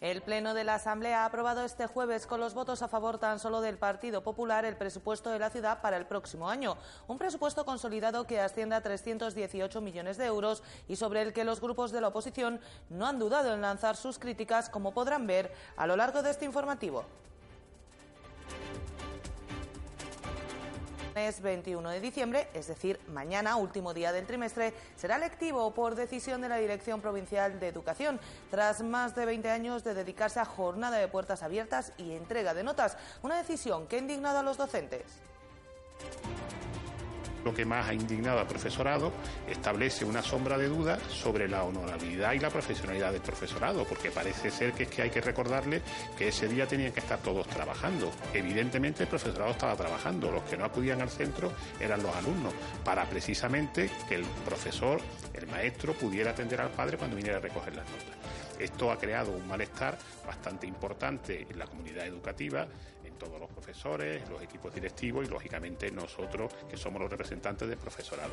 El Pleno de la Asamblea ha aprobado este jueves con los votos a favor tan solo del Partido Popular el presupuesto de la ciudad para el próximo año. Un presupuesto consolidado que asciende a 318 millones de euros y sobre el que los grupos de la oposición no han dudado en lanzar sus críticas, como podrán ver a lo largo de este informativo. Es 21 de diciembre, es decir, mañana, último día del trimestre, será lectivo por decisión de la Dirección Provincial de Educación, tras más de 20 años de dedicarse a jornada de puertas abiertas y entrega de notas, una decisión que ha indignado a los docentes. Lo que más ha indignado al profesorado establece una sombra de duda sobre la honorabilidad y la profesionalidad del profesorado, porque parece ser que es que hay que recordarle que ese día tenían que estar todos trabajando. Evidentemente el profesorado estaba trabajando, los que no acudían al centro eran los alumnos, para precisamente que el profesor, el maestro, pudiera atender al padre cuando viniera a recoger las notas. Esto ha creado un malestar bastante importante en la comunidad educativa, todos los profesores, los equipos directivos y, lógicamente, nosotros, que somos los representantes del profesorado.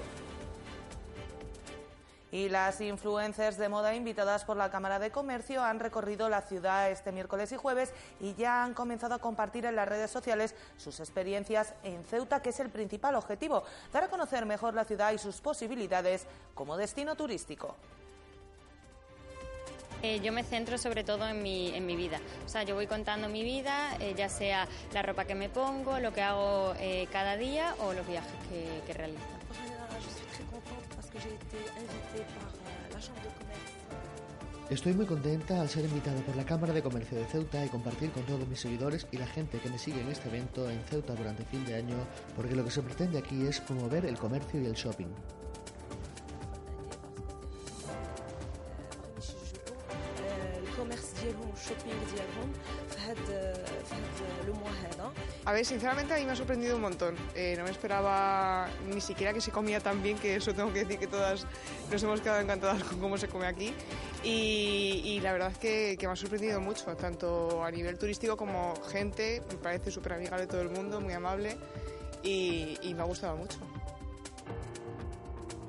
Y las influencers de moda invitadas por la Cámara de Comercio han recorrido la ciudad este miércoles y jueves y ya han comenzado a compartir en las redes sociales sus experiencias en Ceuta, que es el principal objetivo, dar a conocer mejor la ciudad y sus posibilidades como destino turístico. Eh, yo me centro sobre todo en mi, en mi vida. O sea, yo voy contando mi vida, eh, ya sea la ropa que me pongo, lo que hago eh, cada día o los viajes que, que realizo. Estoy muy contenta al ser invitada por la Cámara de Comercio de Ceuta y compartir con todos mis seguidores y la gente que me sigue en este evento en Ceuta durante fin de año, porque lo que se pretende aquí es promover el comercio y el shopping. A ver, sinceramente a mí me ha sorprendido un montón. Eh, no me esperaba ni siquiera que se comía tan bien, que eso tengo que decir que todas nos hemos quedado encantadas con cómo se come aquí. Y, la verdad es que, me ha sorprendido mucho, tanto a nivel turístico como gente. Me parece súper amigable todo el mundo, muy amable y me ha gustado mucho.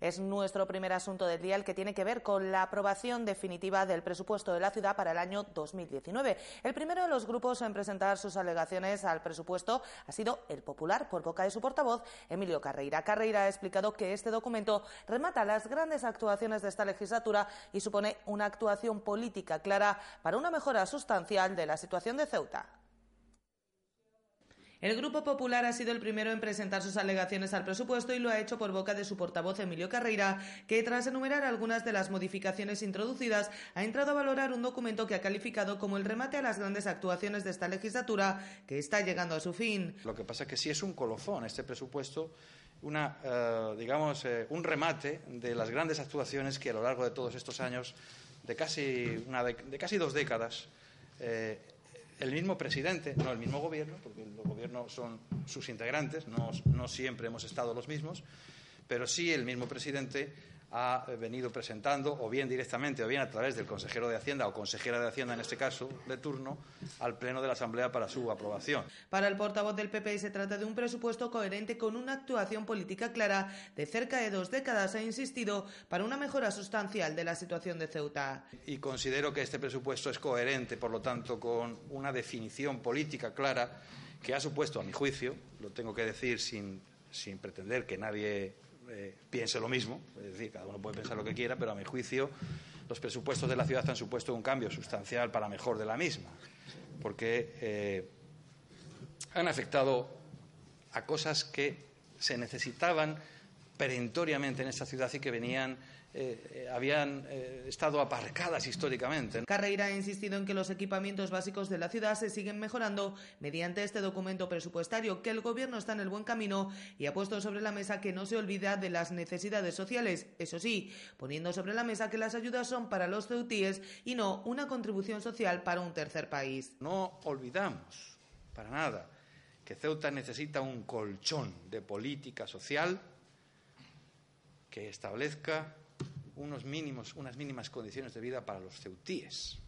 Es nuestro primer asunto del día el que tiene que ver con la aprobación definitiva del presupuesto de la ciudad para el año 2019. El primero de los grupos en presentar sus alegaciones al presupuesto ha sido el Popular, por boca de su portavoz, Emilio Carreira. Carreira ha explicado que este documento remata las grandes actuaciones de esta legislatura y supone una actuación política clara para una mejora sustancial de la situación de Ceuta. El Grupo Popular ha sido el primero en presentar sus alegaciones al presupuesto y lo ha hecho por boca de su portavoz Emilio Carreira, que tras enumerar algunas de las modificaciones introducidas ha entrado a valorar un documento que ha calificado como el remate a las grandes actuaciones de esta legislatura que está llegando a su fin. Lo que pasa es que sí es un colofón este presupuesto una, eh, digamos, eh, un remate de las grandes actuaciones que a lo largo de todos estos años, de casi, una de, casi dos décadas, eh, el mismo presidente, no el mismo gobierno, porque los gobiernos son sus integrantes, no, no siempre hemos estado los mismos, pero sí el mismo presidente ha venido presentando, o bien directamente, o bien a través del consejero de Hacienda o consejera de Hacienda, en este caso, de turno, al Pleno de la Asamblea para su aprobación. Para el portavoz del PP se trata de un presupuesto coherente con una actuación política clara de cerca de dos décadas, ha insistido, para una mejora sustancial de la situación de Ceuta. Y considero que este presupuesto es coherente, por lo tanto, con una definición política clara que ha supuesto, a mi juicio, lo tengo que decir sin, sin pretender que nadie eh, piense lo mismo, es decir, cada uno puede pensar lo que quiera, pero a mi juicio los presupuestos de la ciudad han supuesto un cambio sustancial para mejor de la misma, porque eh, han afectado a cosas que se necesitaban perentoriamente en esta ciudad y que venían eh, eh, habían eh, estado aparcadas históricamente. Carreira ha insistido en que los equipamientos básicos de la ciudad se siguen mejorando mediante este documento presupuestario, que el Gobierno está en el buen camino y ha puesto sobre la mesa que no se olvida de las necesidades sociales, eso sí, poniendo sobre la mesa que las ayudas son para los ceutíes y no una contribución social para un tercer país. No olvidamos, para nada, que Ceuta necesita un colchón de política social que establezca unos mínimos, unas mínimas condiciones de vida para los ceutíes.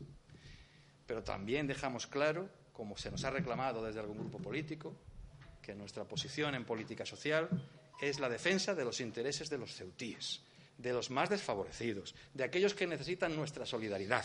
Pero también dejamos claro, como se nos ha reclamado desde algún grupo político, que nuestra posición en política social es la defensa de los intereses de los ceutíes, de los más desfavorecidos, de aquellos que necesitan nuestra solidaridad,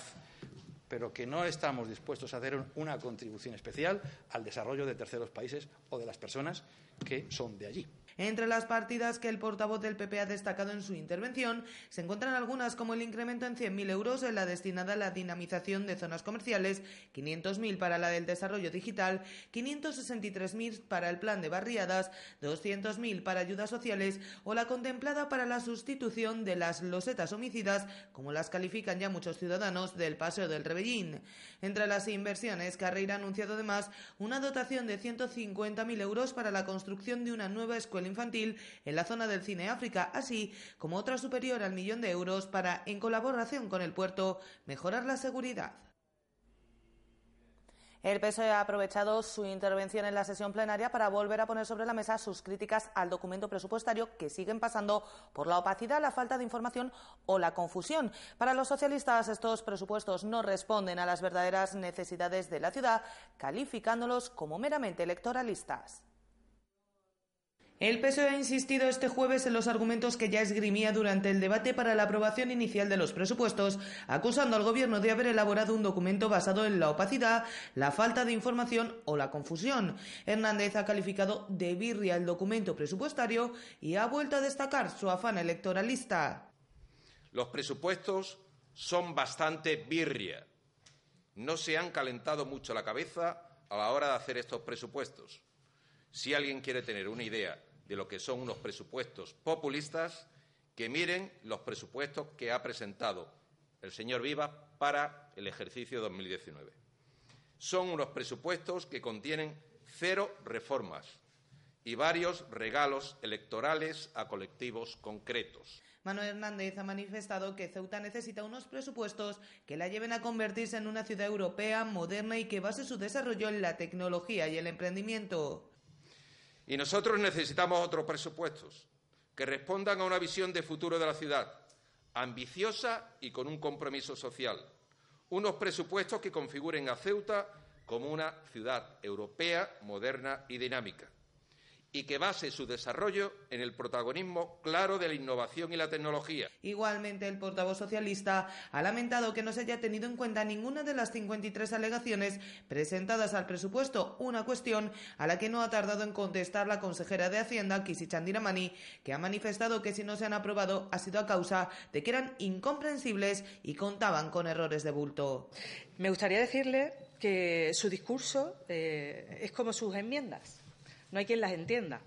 pero que no estamos dispuestos a hacer una contribución especial al desarrollo de terceros países o de las personas que son de allí. Entre las partidas que el portavoz del PP ha destacado en su intervención se encuentran algunas como el incremento en 100.000 euros en la destinada a la dinamización de zonas comerciales, 500.000 para la del desarrollo digital, 563.000 para el plan de barriadas, 200.000 para ayudas sociales o la contemplada para la sustitución de las losetas homicidas, como las califican ya muchos ciudadanos del Paseo del Rebellín. Entre las inversiones, Carreira ha anunciado además una dotación de 150.000 euros para la construcción de una nueva escuela infantil en la zona del Cine África, así como otra superior al millón de euros para, en colaboración con el puerto, mejorar la seguridad. El PSOE ha aprovechado su intervención en la sesión plenaria para volver a poner sobre la mesa sus críticas al documento presupuestario que siguen pasando por la opacidad, la falta de información o la confusión. Para los socialistas, estos presupuestos no responden a las verdaderas necesidades de la ciudad, calificándolos como meramente electoralistas. El PSOE ha insistido este jueves en los argumentos que ya esgrimía durante el debate para la aprobación inicial de los presupuestos, acusando al Gobierno de haber elaborado un documento basado en la opacidad, la falta de información o la confusión. Hernández ha calificado de birria el documento presupuestario y ha vuelto a destacar su afán electoralista. Los presupuestos son bastante birria. No se han calentado mucho la cabeza a la hora de hacer estos presupuestos. Si alguien quiere tener una idea de lo que son unos presupuestos populistas, que miren los presupuestos que ha presentado el señor Viva para el ejercicio 2019. Son unos presupuestos que contienen cero reformas y varios regalos electorales a colectivos concretos. Manuel Hernández ha manifestado que Ceuta necesita unos presupuestos que la lleven a convertirse en una ciudad europea, moderna y que base su desarrollo en la tecnología y el emprendimiento. Y nosotros necesitamos otros presupuestos que respondan a una visión de futuro de la ciudad, ambiciosa y con un compromiso social. Unos presupuestos que configuren a Ceuta como una ciudad europea, moderna y dinámica y que base su desarrollo en el protagonismo claro de la innovación y la tecnología. Igualmente, el portavoz socialista ha lamentado que no se haya tenido en cuenta ninguna de las 53 alegaciones presentadas al presupuesto, una cuestión a la que no ha tardado en contestar la consejera de Hacienda, Kisi Chandiramani, que ha manifestado que si no se han aprobado ha sido a causa de que eran incomprensibles y contaban con errores de bulto. Me gustaría decirle que su discurso eh, es como sus enmiendas no hay quien las entienda.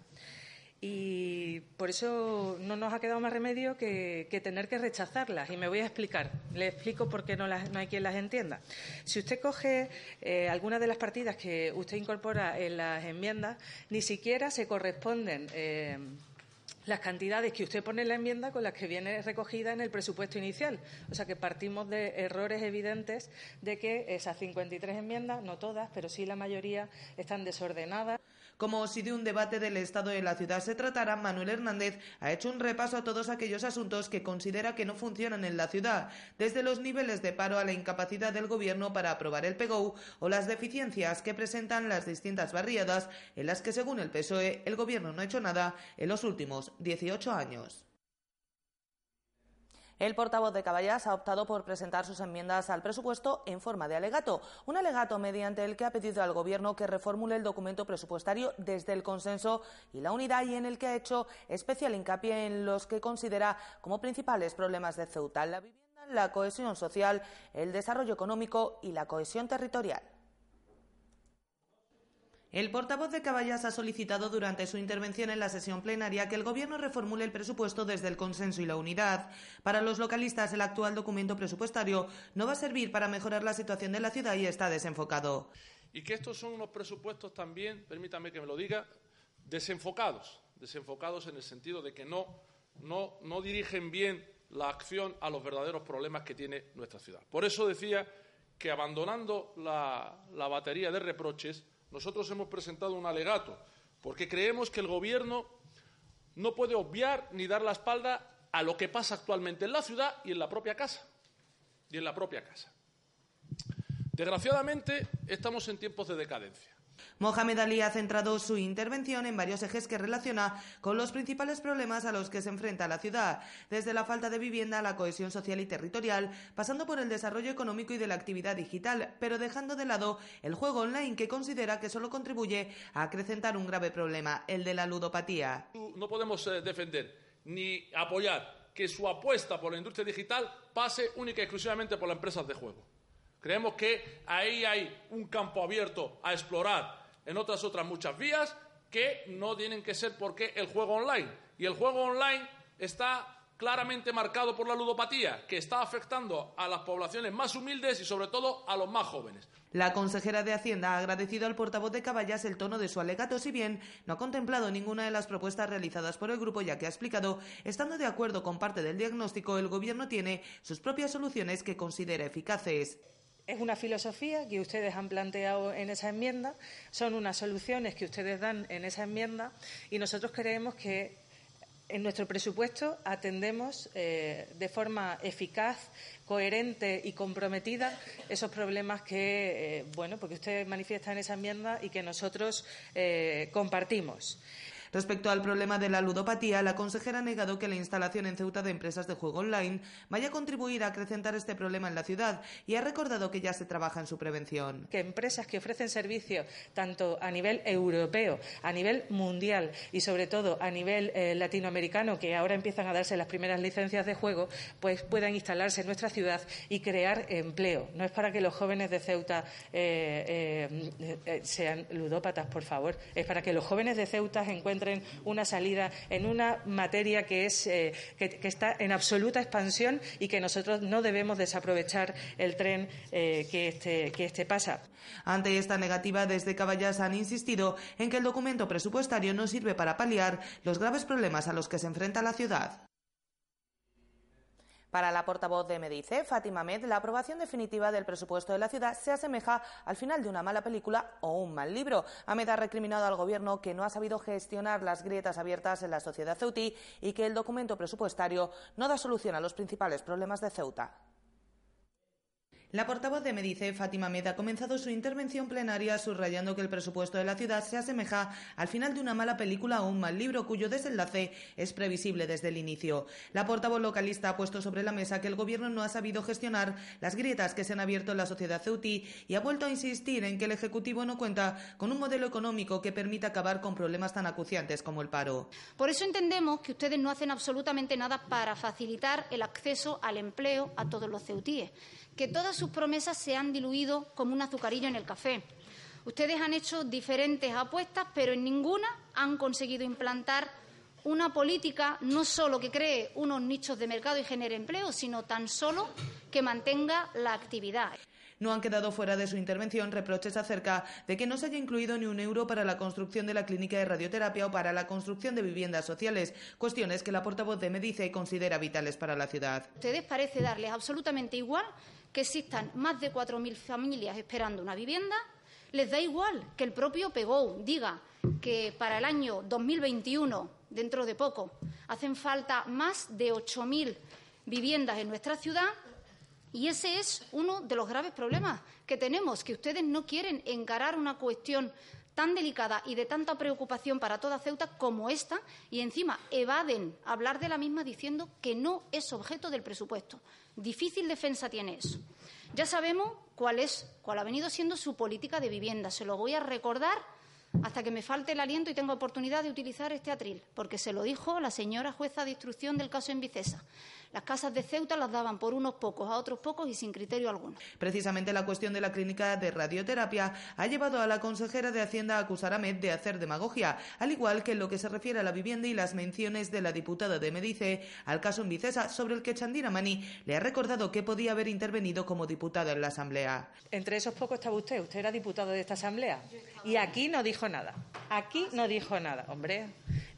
Y por eso no nos ha quedado más remedio que, tener que rechazarlas. Y me voy a explicar. Le explico por qué no, no hay quien las entienda. Si usted coge eh, algunas de las partidas que usted incorpora en las enmiendas, ni siquiera se corresponden. Eh, las cantidades que usted pone en la enmienda con las que viene recogida en el presupuesto inicial. O sea que partimos de errores evidentes de que esas 53 enmiendas, no todas, pero sí la mayoría, están desordenadas. Como si de un debate del estado de la ciudad se tratara, Manuel Hernández ha hecho un repaso a todos aquellos asuntos que considera que no funcionan en la ciudad, desde los niveles de paro a la incapacidad del Gobierno para aprobar el PGO o las deficiencias que presentan las distintas barriadas en las que, según el PSOE, el Gobierno no ha hecho nada en los últimos 18 años. El portavoz de Caballas ha optado por presentar sus enmiendas al presupuesto en forma de alegato, un alegato mediante el que ha pedido al Gobierno que reformule el documento presupuestario desde el consenso y la unidad y en el que ha hecho especial hincapié en los que considera como principales problemas de Ceuta, la vivienda, la cohesión social, el desarrollo económico y la cohesión territorial. El portavoz de Caballas ha solicitado durante su intervención en la sesión plenaria que el Gobierno reformule el presupuesto desde el consenso y la unidad. Para los localistas, el actual documento presupuestario no va a servir para mejorar la situación de la ciudad y está desenfocado. Y que estos son unos presupuestos también, permítame que me lo diga, desenfocados. Desenfocados en el sentido de que no, no, no dirigen bien la acción a los verdaderos problemas que tiene nuestra ciudad. Por eso decía que abandonando la, la batería de reproches, nosotros hemos presentado un alegato, porque creemos que el Gobierno no puede obviar ni dar la espalda a lo que pasa actualmente en la ciudad y en la propia casa. Y en la propia casa. Desgraciadamente, estamos en tiempos de decadencia. Mohamed Ali ha centrado su intervención en varios ejes que relaciona con los principales problemas a los que se enfrenta la ciudad, desde la falta de vivienda a la cohesión social y territorial, pasando por el desarrollo económico y de la actividad digital, pero dejando de lado el juego online que considera que solo contribuye a acrecentar un grave problema, el de la ludopatía. No podemos eh, defender ni apoyar que su apuesta por la industria digital pase única y exclusivamente por las empresas de juego. Creemos que ahí hay un campo abierto a explorar en otras otras muchas vías que no tienen que ser porque el juego online. Y el juego online está claramente marcado por la ludopatía, que está afectando a las poblaciones más humildes y sobre todo a los más jóvenes. La consejera de Hacienda ha agradecido al portavoz de Caballas el tono de su alegato, si bien no ha contemplado ninguna de las propuestas realizadas por el grupo, ya que ha explicado, estando de acuerdo con parte del diagnóstico, el Gobierno tiene sus propias soluciones que considera eficaces. Es una filosofía que ustedes han planteado en esa enmienda, son unas soluciones que ustedes dan en esa enmienda y nosotros creemos que en nuestro presupuesto atendemos eh, de forma eficaz, coherente y comprometida esos problemas que, eh, bueno, porque usted manifiesta en esa enmienda y que nosotros eh, compartimos. Respecto al problema de la ludopatía, la consejera ha negado que la instalación en Ceuta de empresas de juego online vaya a contribuir a acrecentar este problema en la ciudad y ha recordado que ya se trabaja en su prevención. Que empresas que ofrecen servicios tanto a nivel europeo, a nivel mundial y sobre todo a nivel eh, latinoamericano, que ahora empiezan a darse las primeras licencias de juego, pues puedan instalarse en nuestra ciudad y crear empleo. No es para que los jóvenes de Ceuta eh, eh, sean ludópatas, por favor. Es para que los jóvenes de Ceuta encuentren encuentren una salida en una materia que, es, eh, que, está en absoluta expansión y que nosotros no debemos desaprovechar el tren eh, que, este, que este pasa. Ante esta negativa, desde Caballas han insistido en que el documento presupuestario no sirve para paliar los graves problemas a los que se enfrenta la ciudad. Para la portavoz de Medice, Fátima Med, la aprobación definitiva del presupuesto de la ciudad se asemeja al final de una mala película o un mal libro. Ahmed ha recriminado al Gobierno que no ha sabido gestionar las grietas abiertas en la sociedad ceutí y que el documento presupuestario no da solución a los principales problemas de Ceuta. La portavoz de Medice, Fátima Med, ha comenzado su intervención plenaria subrayando que el presupuesto de la ciudad se asemeja al final de una mala película o un mal libro cuyo desenlace es previsible desde el inicio. La portavoz localista ha puesto sobre la mesa que el Gobierno no ha sabido gestionar las grietas que se han abierto en la sociedad ceutí y ha vuelto a insistir en que el Ejecutivo no cuenta con un modelo económico que permita acabar con problemas tan acuciantes como el paro. Por eso entendemos que ustedes no hacen absolutamente nada para facilitar el acceso al empleo a todos los ceutíes que todas sus promesas se han diluido como un azucarillo en el café. Ustedes han hecho diferentes apuestas, pero en ninguna han conseguido implantar una política no solo que cree unos nichos de mercado y genere empleo, sino tan solo que mantenga la actividad. No han quedado fuera de su intervención reproches acerca de que no se haya incluido ni un euro para la construcción de la clínica de radioterapia o para la construcción de viviendas sociales, cuestiones que la portavoz de Medice considera vitales para la ciudad. ustedes parece darles absolutamente igual que existan más de 4.000 familias esperando una vivienda, les da igual que el propio PEGOU diga que para el año 2021, dentro de poco, hacen falta más de 8.000 viviendas en nuestra ciudad y ese es uno de los graves problemas que tenemos, que ustedes no quieren encarar una cuestión tan delicada y de tanta preocupación para toda Ceuta como esta y encima evaden hablar de la misma diciendo que no es objeto del presupuesto. Difícil defensa tiene eso. Ya sabemos cuál es, cuál ha venido siendo su política de vivienda. Se lo voy a recordar hasta que me falte el aliento y tenga oportunidad de utilizar este atril, porque se lo dijo la señora jueza de instrucción del caso en Vicesa. Las casas de Ceuta las daban por unos pocos a otros pocos y sin criterio alguno. Precisamente la cuestión de la clínica de radioterapia ha llevado a la consejera de Hacienda a acusar a Med de hacer demagogia, al igual que en lo que se refiere a la vivienda y las menciones de la diputada de Medice al caso en Vicesa, sobre el que Chandira Mani le ha recordado que podía haber intervenido como diputada en la Asamblea. Entre esos pocos estaba usted, usted era diputado de esta Asamblea y aquí no dijo nada. Aquí no dijo nada, hombre.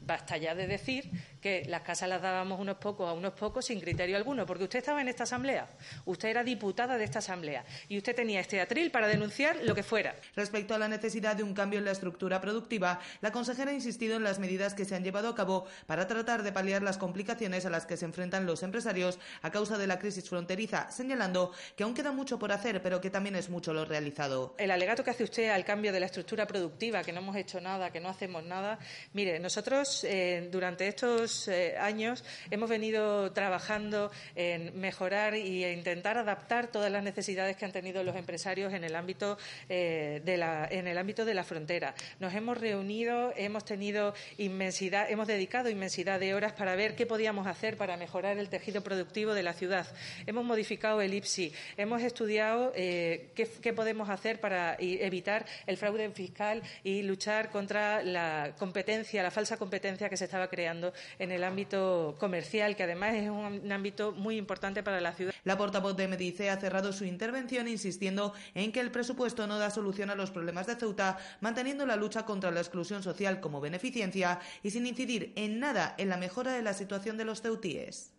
Basta ya de decir que las casas las dábamos unos pocos a unos pocos sin criterio alguno, porque usted estaba en esta asamblea, usted era diputada de esta asamblea y usted tenía este atril para denunciar lo que fuera. Respecto a la necesidad de un cambio en la estructura productiva, la consejera ha insistido en las medidas que se han llevado a cabo para tratar de paliar las complicaciones a las que se enfrentan los empresarios a causa de la crisis fronteriza, señalando que aún queda mucho por hacer, pero que también es mucho lo realizado. El alegato que hace usted al cambio de la estructura productiva, que no hemos hecho nada, que no hacemos nada, mire, nosotros eh, durante estos eh, años hemos venido trabajando en mejorar e intentar adaptar todas las necesidades que han tenido los empresarios en el ámbito eh, de la en el ámbito de la frontera. Nos hemos reunido, hemos tenido inmensidad, hemos dedicado inmensidad de horas para ver qué podíamos hacer para mejorar el tejido productivo de la ciudad. Hemos modificado el IPSI, hemos estudiado qué, qué, podemos hacer para evitar el fraude fiscal y luchar contra la competencia, la falsa competencia que se estaba creando en el ámbito comercial, que además es un ámbito muy importante para la ciudad. La portavoz de Medice ha cerrado su intervención insistiendo en que el presupuesto no da solución a los problemas de Ceuta, manteniendo la lucha contra la exclusión social como beneficencia y sin incidir en nada en la mejora de la situación de los ceutíes.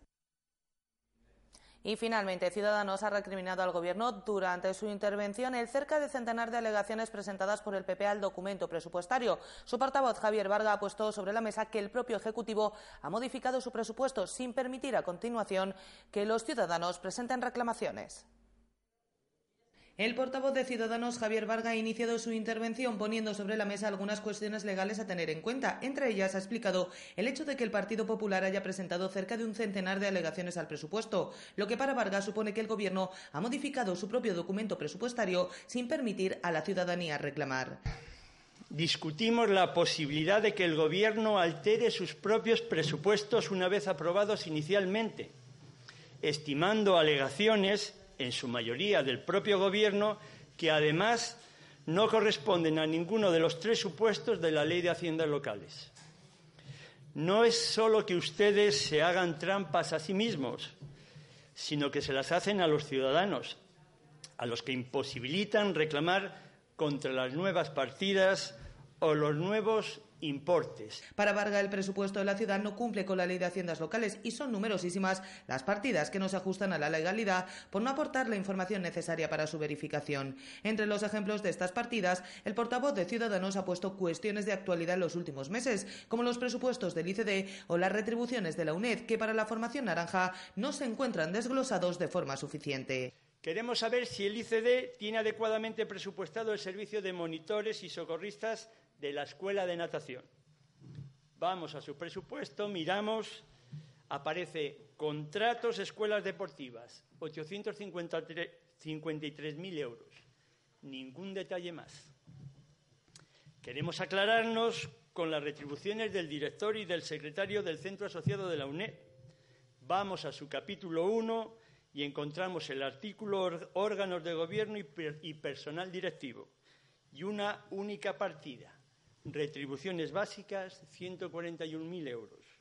Y finalmente, Ciudadanos ha recriminado al Gobierno durante su intervención el cerca de centenar de alegaciones presentadas por el PP al documento presupuestario. Su portavoz, Javier Varga, ha puesto sobre la mesa que el propio Ejecutivo ha modificado su presupuesto sin permitir a continuación que los ciudadanos presenten reclamaciones. El portavoz de Ciudadanos, Javier Varga, ha iniciado su intervención poniendo sobre la mesa algunas cuestiones legales a tener en cuenta. Entre ellas ha explicado el hecho de que el Partido Popular haya presentado cerca de un centenar de alegaciones al presupuesto, lo que para Varga supone que el Gobierno ha modificado su propio documento presupuestario sin permitir a la ciudadanía reclamar. Discutimos la posibilidad de que el Gobierno altere sus propios presupuestos una vez aprobados inicialmente, estimando alegaciones en su mayoría del propio Gobierno, que además no corresponden a ninguno de los tres supuestos de la Ley de Haciendas Locales. No es solo que ustedes se hagan trampas a sí mismos, sino que se las hacen a los ciudadanos, a los que imposibilitan reclamar contra las nuevas partidas o los nuevos importes. Para Varga, el presupuesto de la ciudad no cumple con la ley de haciendas locales y son numerosísimas las partidas que no se ajustan a la legalidad por no aportar la información necesaria para su verificación. Entre los ejemplos de estas partidas, el portavoz de Ciudadanos ha puesto cuestiones de actualidad en los últimos meses, como los presupuestos del ICD o las retribuciones de la UNED, que para la formación naranja no se encuentran desglosados de forma suficiente. Queremos saber si el ICD tiene adecuadamente presupuestado el servicio de monitores y socorristas de la escuela de natación. Vamos a su presupuesto, miramos, aparece contratos escuelas deportivas, 853.000 euros. Ningún detalle más. Queremos aclararnos con las retribuciones del director y del secretario del Centro Asociado de la UNED. Vamos a su capítulo 1 y encontramos el artículo órganos de gobierno y personal directivo y una única partida, Retribuciones básicas, 141.000 euros.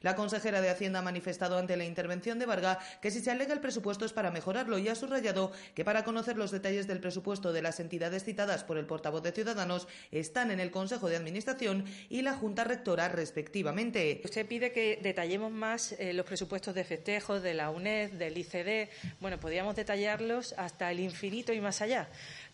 La consejera de Hacienda ha manifestado ante la intervención de Varga que si se alega el presupuesto es para mejorarlo y ha subrayado que para conocer los detalles del presupuesto de las entidades citadas por el portavoz de Ciudadanos están en el Consejo de Administración y la Junta Rectora respectivamente. Usted pide que detallemos más eh, los presupuestos de festejos de la UNED, del ICD. Bueno, podríamos detallarlos hasta el infinito y más allá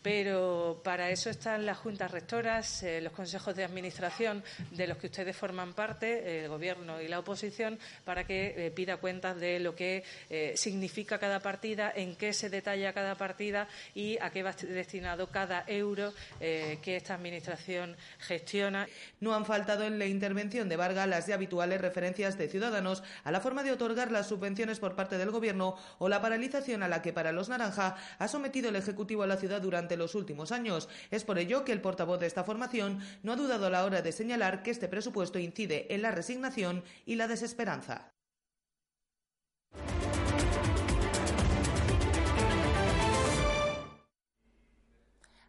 pero para eso están las juntas rectoras, eh, los consejos de administración de los que ustedes forman parte, el Gobierno y la oposición, para que eh, pida cuentas de lo que eh, significa cada partida, en qué se detalla cada partida y a qué va destinado cada euro que esta administración gestiona. No han faltado en la intervención de Vargas las ya habituales referencias de Ciudadanos a la forma de otorgar las subvenciones por parte del Gobierno o la paralización a la que para los Naranja ha sometido el Ejecutivo a la ciudad durante los últimos años. Es por ello que el portavoz de esta formación no ha dudado a la hora de señalar que este presupuesto incide en la resignación y la desesperanza.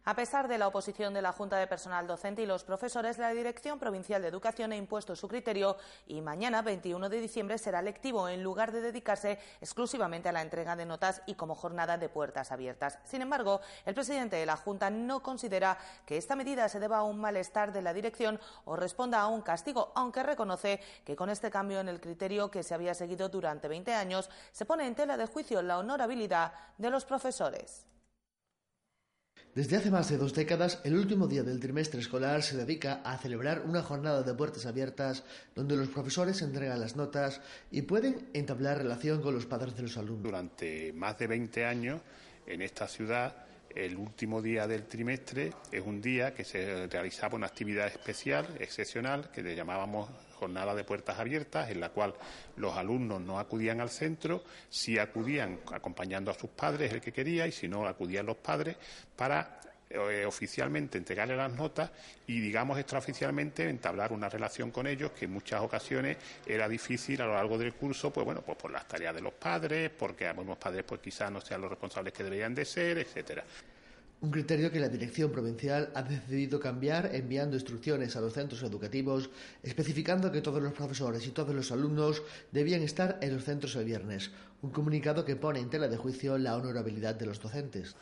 A pesar de la oposición de la Junta de Personal Docente y los profesores, la Dirección Provincial de Educación ha impuesto su criterio y mañana, 21 de diciembre, será lectivo en lugar de dedicarse exclusivamente a la entrega de notas y como jornada de puertas abiertas. Sin embargo, el presidente de la Junta no considera que esta medida se deba a un malestar de la dirección o responda a un castigo, aunque reconoce que con este cambio en el criterio que se había seguido durante 20 años se pone en tela de juicio la honorabilidad de los profesores. Desde hace más de dos décadas, el último día del trimestre escolar se dedica a celebrar una jornada de puertas abiertas donde los profesores entregan las notas y pueden entablar relación con los padres de los alumnos. Durante más de 20 años, en esta ciudad, el último día del trimestre es un día que se realizaba una actividad especial, excepcional, que le llamábamos jornada de puertas abiertas, en la cual los alumnos no acudían al centro, sí acudían acompañando a sus padres, el que quería, y si no, acudían los padres para eh, oficialmente entregarle las notas y, digamos, extraoficialmente entablar una relación con ellos que en muchas ocasiones era difícil a lo largo del curso, pues bueno, pues por las tareas de los padres, porque algunos padres pues quizás no sean los responsables que deberían de ser, etcétera. Un criterio que la Dirección Provincial ha decidido cambiar enviando instrucciones a los centros educativos especificando que todos los profesores y todos los alumnos debían estar en los centros el viernes. Un comunicado que pone en tela de juicio la honorabilidad de los docentes.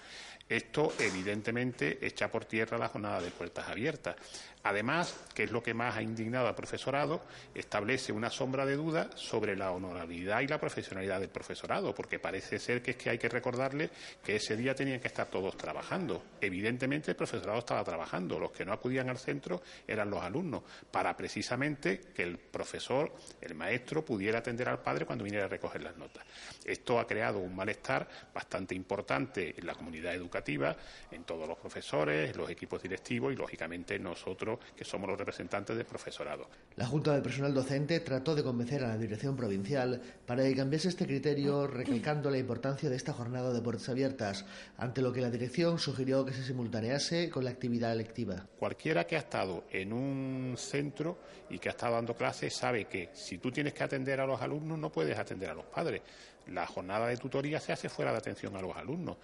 Esto, evidentemente, echa por tierra la jornada de puertas abiertas. Además, que es lo que más ha indignado al profesorado, establece una sombra de duda sobre la honorabilidad y la profesionalidad del profesorado, porque parece ser que es que hay que recordarle que ese día tenían que estar todos trabajando. Evidentemente, el profesorado estaba trabajando, los que no acudían al centro eran los alumnos, para precisamente que el profesor, el maestro, pudiera atender al padre cuando viniera a recoger las notas. Esto ha creado un malestar bastante importante en la comunidad educativa, en todos los profesores, en los equipos directivos y, lógicamente, nosotros que somos los representantes del profesorado. La Junta de Personal Docente trató de convencer a la Dirección Provincial para que cambiase este criterio, recalcando la importancia de esta jornada de puertas abiertas, ante lo que la Dirección sugirió que se simultanease con la actividad lectiva. Cualquiera que ha estado en un centro y que ha estado dando clases sabe que si tú tienes que atender a los alumnos no puedes atender a los padres. La jornada de tutoría se hace fuera de atención a los alumnos.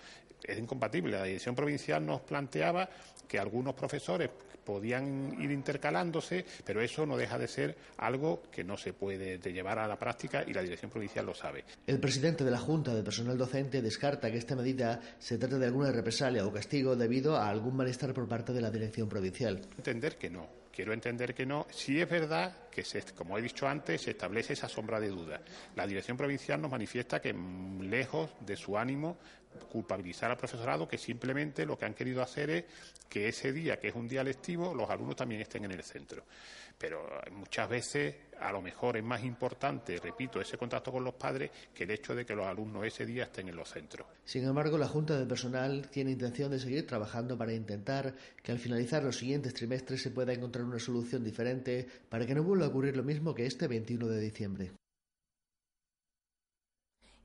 Es incompatible. La dirección provincial nos planteaba que algunos profesores podían ir intercalándose, pero eso no deja de ser algo que no se puede llevar a la práctica y la dirección provincial lo sabe. El presidente de la Junta de Personal Docente descarta que esta medida se trate de alguna represalia o castigo debido a algún malestar por parte de la dirección provincial. Entender que no, quiero entender que no. Sí es verdad que, como he dicho antes, se establece esa sombra de duda. La dirección provincial nos manifiesta que, mm, lejos de su ánimo, culpabilizar al profesorado, que simplemente lo que han querido hacer es que ese día, que es un día lectivo, los alumnos también estén en el centro. Pero muchas veces, a lo mejor es más importante, repito, ese contacto con los padres que el hecho de que los alumnos ese día estén en los centros. Sin embargo, la Junta de Personal tiene intención de seguir trabajando para intentar que al finalizar los siguientes trimestres se pueda encontrar una solución diferente para que no vuelva a ocurrir lo mismo que este 21 de diciembre.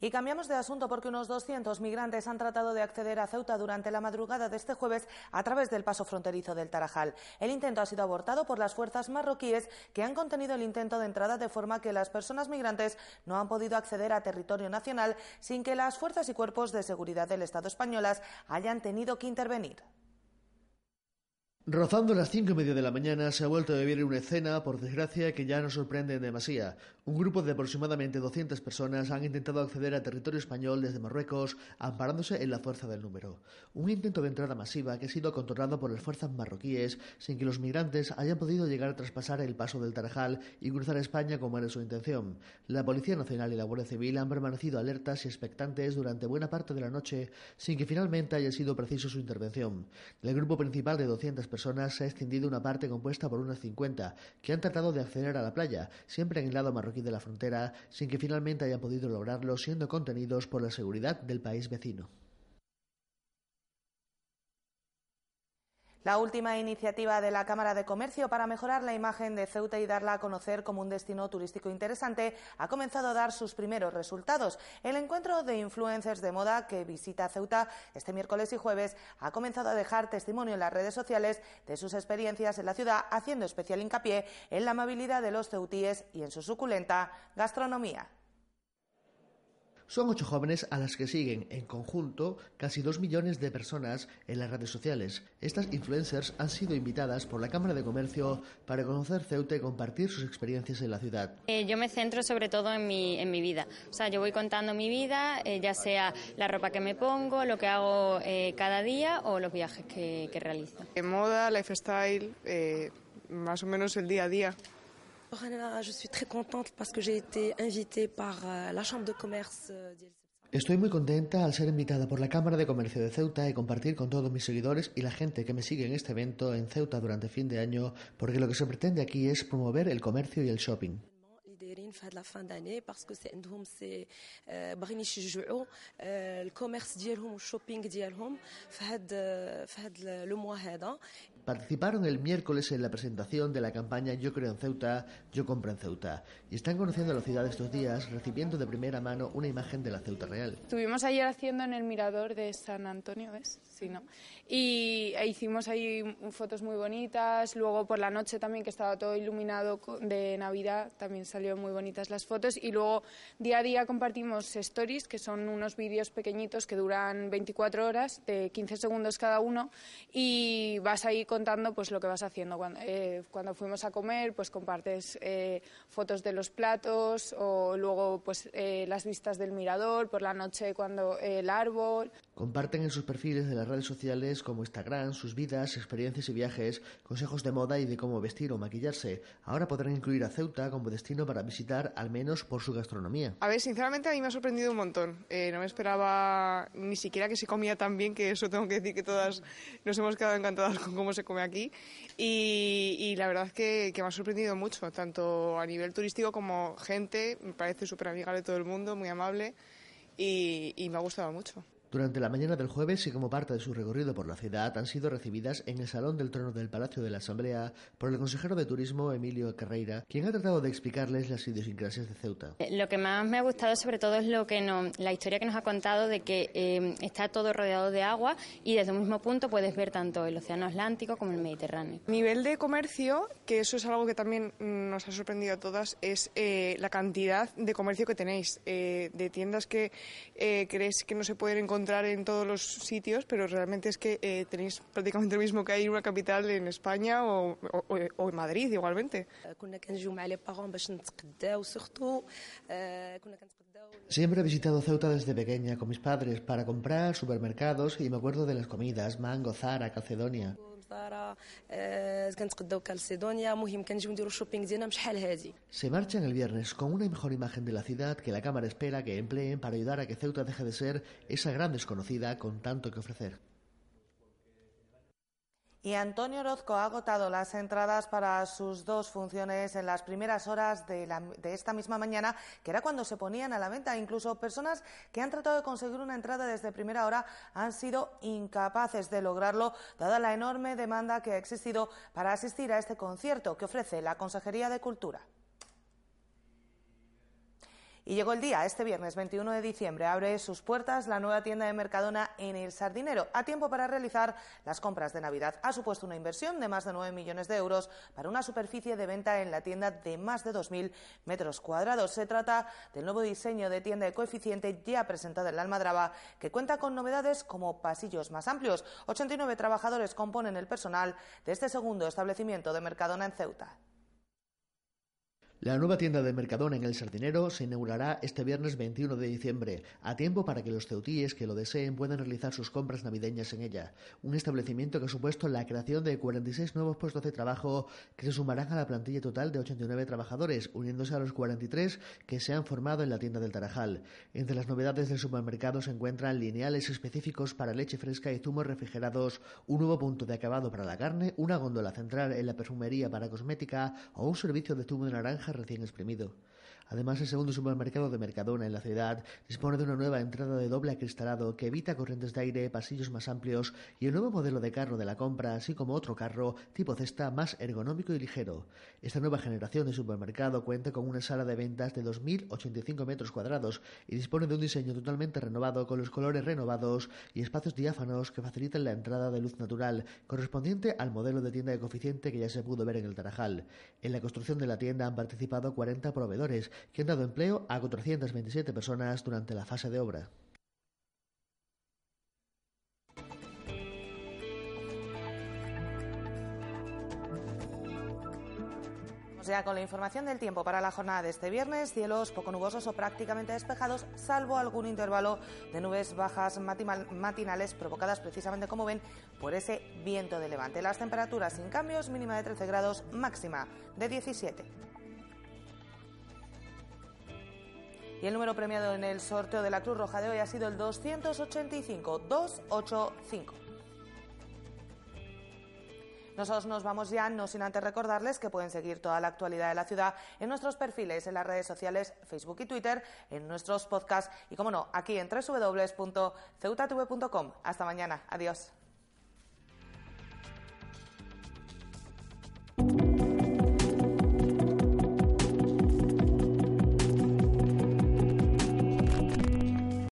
Y cambiamos de asunto porque unos 200 migrantes han tratado de acceder a Ceuta durante la madrugada de este jueves a través del paso fronterizo del Tarajal. El intento ha sido abortado por las fuerzas marroquíes que han contenido el intento de entrada de forma que las personas migrantes no han podido acceder a territorio nacional sin que las fuerzas y cuerpos de seguridad del Estado españolas hayan tenido que intervenir. Rozando las cinco y media de la mañana se ha vuelto a vivir una escena, por desgracia, que ya no sorprende en demasía. Un grupo de aproximadamente 200 personas han intentado acceder a territorio español desde Marruecos, amparándose en la fuerza del número. Un intento de entrada masiva que ha sido controlado por las fuerzas marroquíes sin que los migrantes hayan podido llegar a traspasar el paso del Tarajal y cruzar España como era su intención. La Policía Nacional y la Guardia Civil han permanecido alertas y expectantes durante buena parte de la noche sin que finalmente haya sido preciso su intervención. El grupo principal de 200 personas se ha extendido una parte compuesta por unas 50 que han tratado de acceder a la playa, siempre en el lado marroquí de la frontera, sin que finalmente hayan podido lograrlo siendo contenidos por la seguridad del país vecino. La última iniciativa de la Cámara de Comercio para mejorar la imagen de Ceuta y darla a conocer como un destino turístico interesante ha comenzado a dar sus primeros resultados. El encuentro de influencers de moda que visita Ceuta este miércoles y jueves ha comenzado a dejar testimonio en las redes sociales de sus experiencias en la ciudad, haciendo especial hincapié en la amabilidad de los ceutíes y en su suculenta gastronomía. Son ocho jóvenes a las que siguen en conjunto casi dos millones de personas en las redes sociales. Estas influencers han sido invitadas por la Cámara de Comercio para conocer Ceuta y compartir sus experiencias en la ciudad. Eh, yo me centro sobre todo en mi, en mi vida. O sea, yo voy contando mi vida, eh, ya sea la ropa que me pongo, lo que hago eh, cada día o los viajes que, que realizo. En moda, lifestyle, eh, más o menos el día a día. Je suis très contente parce que j'ai été invitée par euh, la Chambre de commerce Estoy muy contenta al ser invitada por la Cámara de Comercio de Ceuta y compartir con todos mis seguidores y la gente que me sigue en este evento en Ceuta durante fin de año, porque lo que se pretende aquí es promover el comercio y el shopping. دايرين في هاد لا فان داني باسكو سي عندهم سي باغيين يشجعوا الكوميرس ديالهم والشوبينغ ديالهم في هاد في هاد لو موا هذا Participaron el miércoles en la presentación de la campaña Yo creo en Ceuta, Yo compro en Ceuta y están conociendo la ciudad estos días recibiendo de primera mano una imagen de la Ceuta real. Estuvimos ayer haciendo en el mirador de San Antonio, ¿ves? Sí, ¿no? Y e hicimos ahí fotos muy bonitas, luego por la noche también que estaba todo iluminado de Navidad, también salió muy bonitas las fotos y luego día a día compartimos stories, que son unos vídeos pequeñitos que duran 24 horas, de 15 segundos cada uno y vas ahí contando pues lo que vas haciendo. Cuando, eh, cuando fuimos a comer, pues compartes eh, fotos de los platos o luego pues eh, las vistas del mirador, por la noche cuando eh, el árbol. Comparten en sus perfiles de las redes sociales como Instagram sus vidas, experiencias y viajes, consejos de moda y de cómo vestir o maquillarse. Ahora podrán incluir a Ceuta como destino para visitar, al menos por su gastronomía. A ver, sinceramente a mí me ha sorprendido un montón. Eh, no me esperaba ni siquiera que se comía tan bien, que eso tengo que decir que todas nos hemos quedado encantadas con cómo se come aquí. Y, la verdad que, que me ha sorprendido mucho, tanto a nivel turístico como gente. Me parece súper amigable todo el mundo, muy amable y me ha gustado mucho. Durante la mañana del jueves y como parte de su recorrido por la ciudad han sido recibidas en el Salón del Trono del Palacio de la Asamblea por el consejero de Turismo Emilio Carreira, quien ha tratado de explicarles las idiosincrasias de Ceuta. Eh, Lo que más me ha gustado sobre todo es lo que no, la historia que nos ha contado de que eh, está todo rodeado de agua y desde un mismo punto puedes ver tanto el Océano Atlántico como el Mediterráneo. Nivel de comercio, que eso es algo que también nos ha sorprendido a todas, es eh, la cantidad de comercio que tenéis, eh, de tiendas que eh, creéis que no se pueden encontrar encontrar en todos los sitios, pero realmente es que eh, tenéis prácticamente lo mismo que hay en una capital en España o, o en Madrid igualmente. Siempre he visitado Ceuta desde pequeña con mis padres para comprar supermercados y me acuerdo de las comidas, mango, zara, calcedonia. Se marchan el viernes con una mejor imagen de la ciudad que la Cámara espera que empleen para ayudar a que Ceuta deje de ser esa gran desconocida con tanto que ofrecer. Y Antonio Orozco ha agotado las entradas para sus dos funciones en las primeras horas de, la- de esta misma mañana, que era cuando se ponían a la venta. Incluso personas que han tratado de conseguir una entrada desde primera hora han sido incapaces de lograrlo, dada la enorme demanda que ha existido para asistir a este concierto que ofrece la Consejería de Cultura. Y llegó el día, este viernes 21 de diciembre, abre sus puertas la nueva tienda de Mercadona en El Sardinero, a tiempo para realizar las compras de Navidad. Ha supuesto una inversión de más de 9 millones de euros para una superficie de venta en la tienda de más de 2.000 metros cuadrados. Se trata del nuevo diseño de tienda de coeficiente ya presentado en la Almadraba, que cuenta con novedades como pasillos más amplios. 89 trabajadores componen el personal de este segundo establecimiento de Mercadona en Ceuta. La nueva tienda de Mercadona en El Sardinero se inaugurará este viernes 21 de diciembre, a tiempo para que los ceutíes que lo deseen puedan realizar sus compras navideñas en ella. Un establecimiento que ha supuesto la creación de 46 nuevos puestos de trabajo que se sumarán a la plantilla total de 89 trabajadores, uniéndose a los 43 que se han formado en la tienda del Tarajal. Entre las novedades del supermercado se encuentran lineales específicos para leche fresca y zumos refrigerados, un nuevo punto de acabado para la carne, una góndola central en la perfumería para cosmética o un servicio de zumo de naranja recién exprimido. Además, el segundo supermercado de Mercadona en la ciudad dispone de una nueva entrada de doble acristalado que evita corrientes de aire, pasillos más amplios y el nuevo modelo de carro de la compra, así como otro carro tipo cesta más ergonómico y ligero. Esta nueva generación de supermercado cuenta con una sala de ventas de 2.085 metros cuadrados y dispone de un diseño totalmente renovado con los colores renovados y espacios diáfanos que facilitan la entrada de luz natural, correspondiente al modelo de tienda de coeficiente que ya se pudo ver en el Tarajal. En la construcción de la tienda han participado 40 proveedores que han dado empleo a 427 personas durante la fase de obra. ya con la información del tiempo para la jornada de este viernes, cielos poco nubosos o prácticamente despejados, salvo algún intervalo de nubes bajas matinales provocadas precisamente, como ven, por ese viento de levante. Las temperaturas sin cambios, mínima de 13 grados, máxima de 17. Y el número premiado en el sorteo de la Cruz Roja de hoy ha sido el 285 285. Nosotros nos vamos ya, no sin antes recordarles que pueden seguir toda la actualidad de la ciudad en nuestros perfiles en las redes sociales Facebook y Twitter, en nuestros podcasts y, como no, aquí en www.ceutatv.com. Hasta mañana. Adiós.